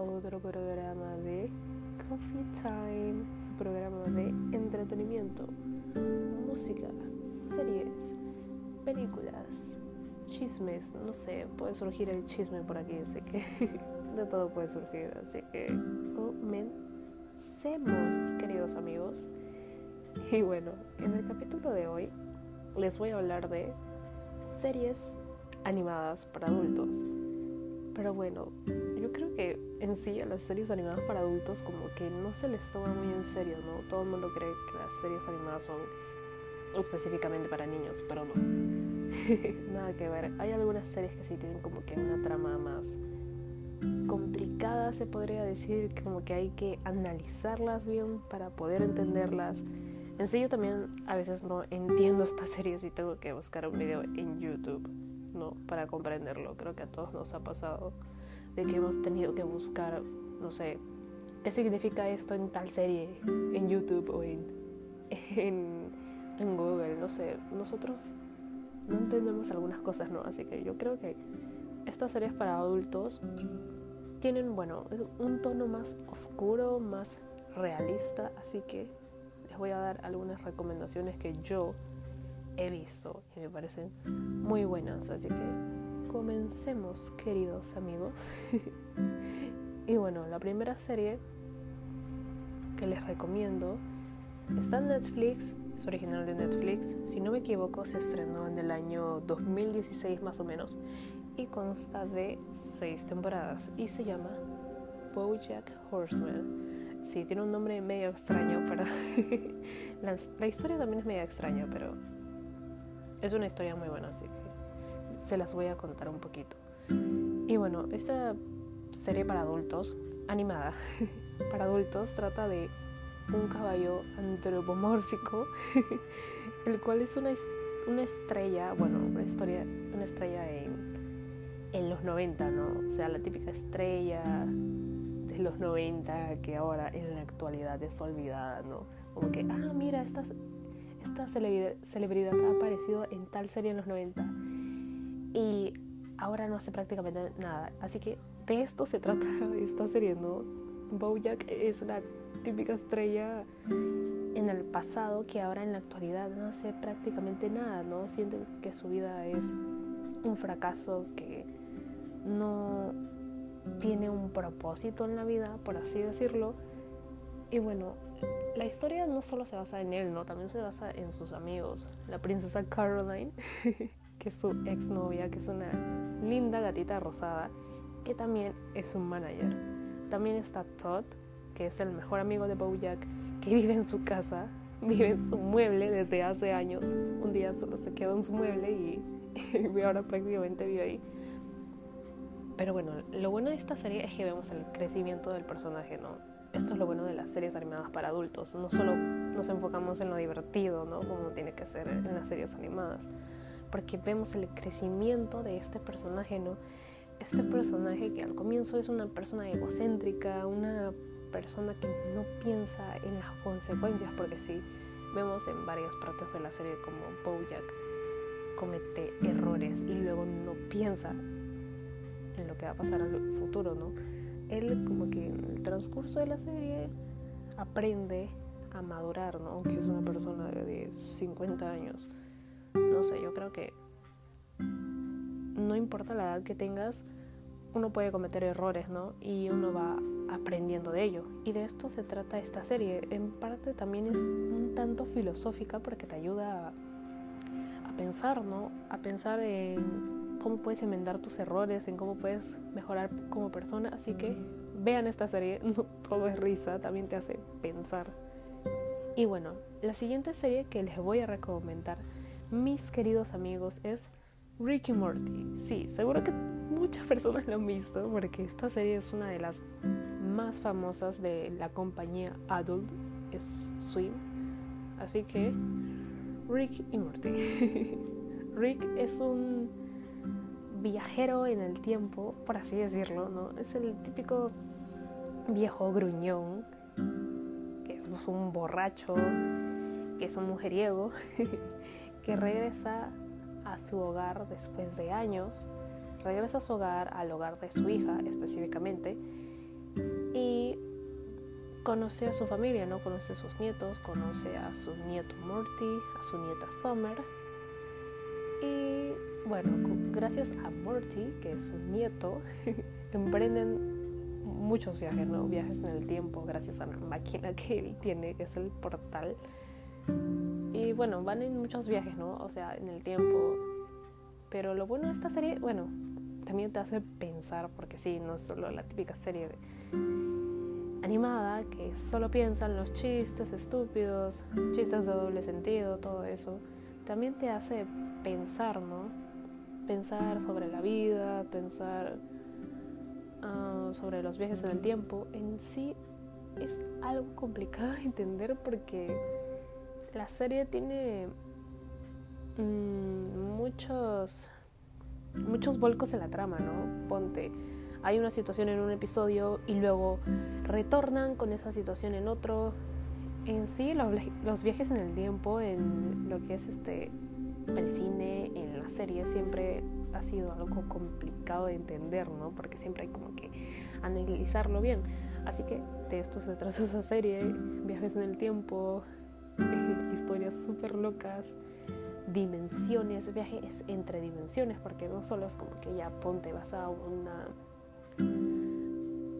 otro programa de Coffee Time, su programa de entretenimiento, música, series, películas, chismes, no sé, puede surgir el chisme por aquí, así que de todo puede surgir, así que comencemos, queridos amigos. Y bueno, en el capítulo de hoy les voy a hablar de series animadas para adultos. Pero bueno, yo creo que en sí a las series animadas para adultos como que no se les toma muy en serio, ¿no? Todo el mundo cree que las series animadas son específicamente para niños, pero no. Nada que ver. Hay algunas series que sí tienen como que una trama más complicada, se podría decir, como que hay que analizarlas bien para poder entenderlas. En sí yo también a veces no entiendo estas series y tengo que buscar un video en YouTube ¿no? Para comprenderlo. Creo que a todos nos ha pasado de que hemos tenido que buscar, no sé, qué significa esto en tal serie, en YouTube o en, en, Google, no sé. Nosotros no entendemos algunas cosas, ¿no? Así que yo creo que estas series para adultos tienen, bueno, un tono más oscuro, más realista, así que les voy a dar algunas recomendaciones que yo he visto y me parecen muy buenas. Así que comencemos, queridos amigos. y bueno, la primera serie que les recomiendo está en Netflix, es original de Netflix. Si no me equivoco, se estrenó en el año 2016 más o menos y consta de seis temporadas y se llama BoJack Horseman. Sí, tiene un nombre medio extraño, pero la, la historia también es medio extraña, pero es una historia muy buena, así que se las voy a contar un poquito. Y bueno, esta serie para adultos, animada, para adultos, trata de un caballo antropomórfico, el cual es una, una estrella, bueno, una historia, una estrella en, en los 90, ¿no? O sea, la típica estrella de los 90 que ahora en la actualidad es olvidada, ¿no? Como que, ah, mira, estas esta celebridad ha aparecido en tal serie en los 90 y ahora no hace prácticamente nada. Así que de esto se trata esta serie, ¿no? Bojack es la típica estrella en el pasado que ahora en la actualidad no hace prácticamente nada, ¿no? Sienten que su vida es un fracaso, que no tiene un propósito en la vida, por así decirlo. Y bueno, la historia no solo se basa en él, ¿no? También se basa en sus amigos. La princesa Caroline, que es su exnovia, que es una linda gatita rosada, que también es un manager. También está Todd, que es el mejor amigo de Bojack, que vive en su casa, vive en su mueble desde hace años. Un día solo se quedó en su mueble y, y ahora prácticamente vive ahí. Pero bueno, lo bueno de esta serie es que vemos el crecimiento del personaje, ¿no? Esto es lo bueno de las series animadas para adultos. No solo nos enfocamos en lo divertido, ¿no? Como tiene que ser en las series animadas. Porque vemos el crecimiento de este personaje, ¿no? Este personaje que al comienzo es una persona egocéntrica, una persona que no piensa en las consecuencias, porque sí, vemos en varias partes de la serie como Bojack comete errores y luego no piensa en lo que va a pasar el futuro, ¿no? Él como que en el transcurso de la serie aprende a madurar, ¿no? Aunque es una persona de 50 años. No sé, yo creo que no importa la edad que tengas, uno puede cometer errores, ¿no? Y uno va aprendiendo de ello. Y de esto se trata esta serie. En parte también es un tanto filosófica porque te ayuda a, a pensar, ¿no? A pensar en cómo puedes enmendar tus errores, en cómo puedes mejorar como persona. Así que vean esta serie, no todo es risa, también te hace pensar. Y bueno, la siguiente serie que les voy a recomendar, mis queridos amigos, es Ricky Morty. Sí, seguro que muchas personas lo han visto porque esta serie es una de las más famosas de la compañía Adult Swim. Así que Rick y Morty. Rick es un viajero en el tiempo, por así decirlo, ¿no? Es el típico viejo gruñón, que es un borracho, que es un mujeriego, que regresa a su hogar después de años, regresa a su hogar, al hogar de su hija específicamente, conoce a su familia, ¿no? Conoce a sus nietos, conoce a su nieto Morty, a su nieta Summer. Y bueno, gracias a Morty, que es su nieto, emprenden muchos viajes, ¿no? Viajes en el tiempo, gracias a la máquina que él tiene, que es el portal. Y bueno, van en muchos viajes, ¿no? O sea, en el tiempo. Pero lo bueno de esta serie, bueno, también te hace pensar, porque sí, no es solo la típica serie animada que solo piensa en los chistes estúpidos, chistes de doble sentido, todo eso. También te hace pensar, ¿no? Pensar sobre la vida, pensar ah, sobre los viajes en el tiempo. En sí es algo complicado de entender porque la serie tiene mm, muchos muchos volcos en la trama, ¿no? Ponte, hay una situación en un episodio y luego retornan con esa situación en otro. En sí, los, viajes en el tiempo, en lo que es este el cine, en la serie, siempre ha sido algo complicado de entender, ¿no? Porque siempre hay como que analizarlo bien. Así que de esto se trata esa serie, viajes en el tiempo, historias súper locas dimensiones, viajes entre dimensiones, porque no solo es como que ya ponte, vas a una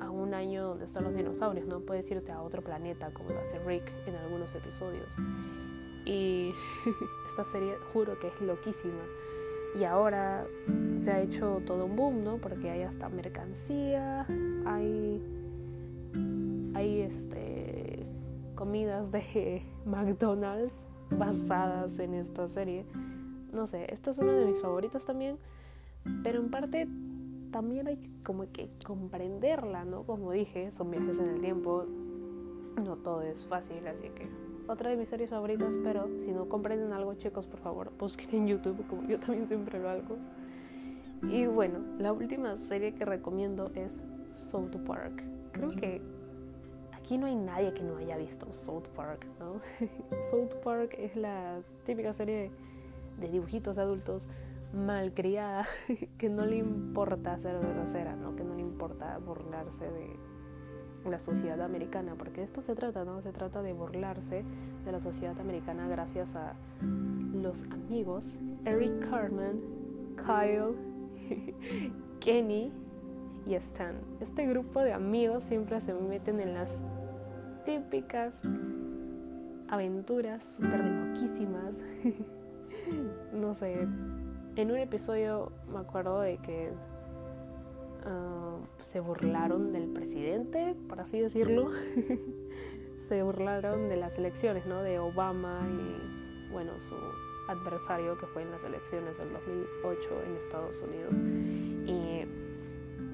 a un año donde están los dinosaurios, no puedes irte a otro planeta como lo hace Rick en algunos episodios. Y esta serie juro que es loquísima. Y ahora se ha hecho todo un boom, ¿no? Porque hay hasta mercancía, hay hay este comidas de McDonald's basadas en esta serie. No sé, esta es una de mis favoritas también, pero en parte también hay como que comprenderla, ¿no? Como dije, son viajes en el tiempo, no todo es fácil, así que otra de mis series favoritas, pero si no comprenden algo, chicos, por favor, busquen en YouTube, como yo también siempre lo hago. Y bueno, la última serie que recomiendo es South Park. Creo que aquí no hay nadie que no haya visto South Park, ¿no? South Park es la típica serie de dibujitos adultos malcriada que no le importa ser grosera, ¿no? Que no le importa burlarse de la sociedad americana, porque esto se trata, ¿no? Se trata de burlarse de la sociedad americana gracias a los amigos Eric Carmen, Kyle, Kenny y Stan. Este grupo de amigos siempre se meten en las típicas aventuras súper loquísimas. no sé, en un episodio me acuerdo de que ah, se burlaron del presidente, por así decirlo. se burlaron de las elecciones, ¿no? De Obama y, bueno, su adversario que fue en las elecciones del 2008 en Estados Unidos. Y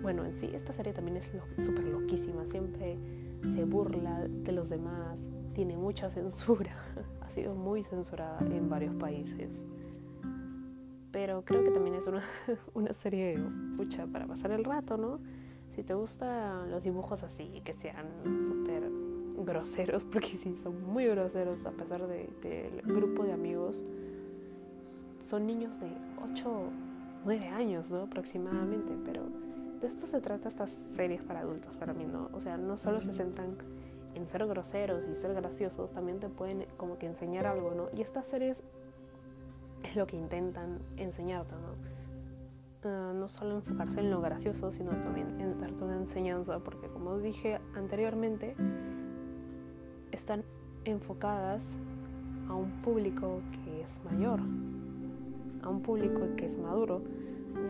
bueno, en sí esta serie también es súper loquísima, siempre se burla de los demás, tiene mucha censura, ha sido muy censurada en varios países. Pero creo que también es una, una serie pucha para pasar el rato, ¿no? Si te gustan los dibujos así, que sean súper groseros, porque sí, son muy groseros, a pesar de que el grupo de amigos son niños de 8, 9 años, ¿no? Aproximadamente, pero de esto se trata estas series para adultos, para mí, ¿no? O sea, no solo se centran en ser groseros y ser graciosos, también te pueden como que enseñar algo, ¿no? Y estas series es lo que intentan enseñarte, ¿no? Ah, no solo enfocarse en lo gracioso, sino también en darte una enseñanza, porque como dije anteriormente, están enfocadas a un público que es mayor, a un público que es maduro,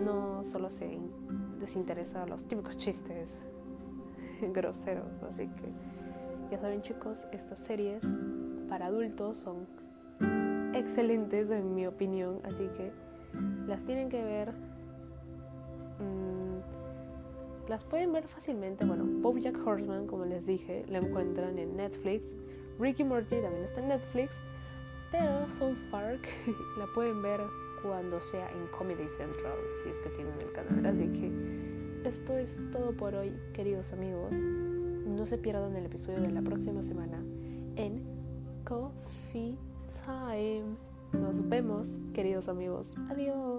no solo se desinteresa los típicos chistes groseros, así que ya saben chicos, estas series para adultos son excelentes en mi opinión, así que las tienen que ver. Mm, las pueden ver fácilmente. Bueno, Jack Horseman, como les dije, la encuentran en Netflix. Ricky Morty también está en Netflix. Pero South Park la pueden ver cuando sea en Comedy Central, si es que tienen el canal. Así que esto es todo por hoy, queridos amigos. No se pierdan el episodio de la próxima semana en Coffee time. Nos vemos, queridos amigos. Adiós.